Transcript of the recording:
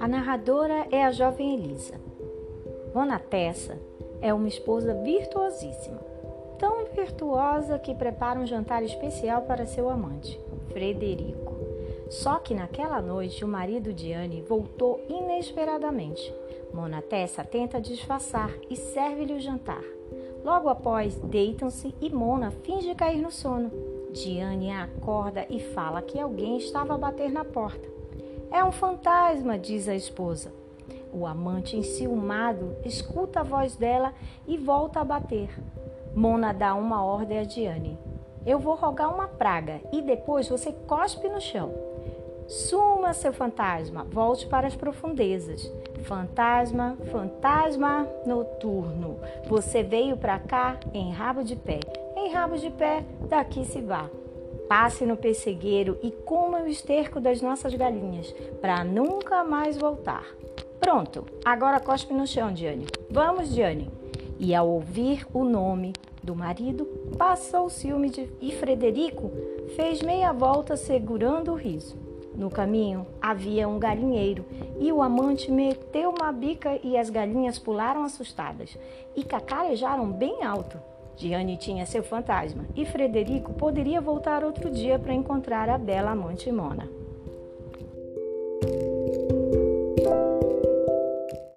A narradora é a jovem Elisa. Mona Tessa é uma esposa virtuosíssima, tão virtuosa que prepara um jantar especial para seu amante, Frederico. Só que naquela noite o marido de Anne voltou inesperadamente. Mona Tessa tenta disfarçar e serve-lhe o jantar. Logo após, deitam-se e Mona finge cair no sono. Diane acorda e fala que alguém estava a bater na porta. É um fantasma, diz a esposa. O amante, enciumado, escuta a voz dela e volta a bater. Mona dá uma ordem a Diane. Eu vou rogar uma praga e depois você cospe no chão. Suma, seu fantasma, volte para as profundezas. Fantasma, fantasma noturno, você veio para cá em rabo de pé. Em rabo de pé, daqui se vá. Passe no pessegueiro e coma o esterco das nossas galinhas, para nunca mais voltar. Pronto, agora cospe no chão, Diane. Vamos, Diane. E ao ouvir o nome do marido, passou o ciúme de... e Frederico fez meia volta segurando o riso. No caminho havia um galinheiro e o amante meteu uma bica e as galinhas pularam assustadas e cacarejaram bem alto. Diane tinha seu fantasma e Frederico poderia voltar outro dia para encontrar a bela amante Mona.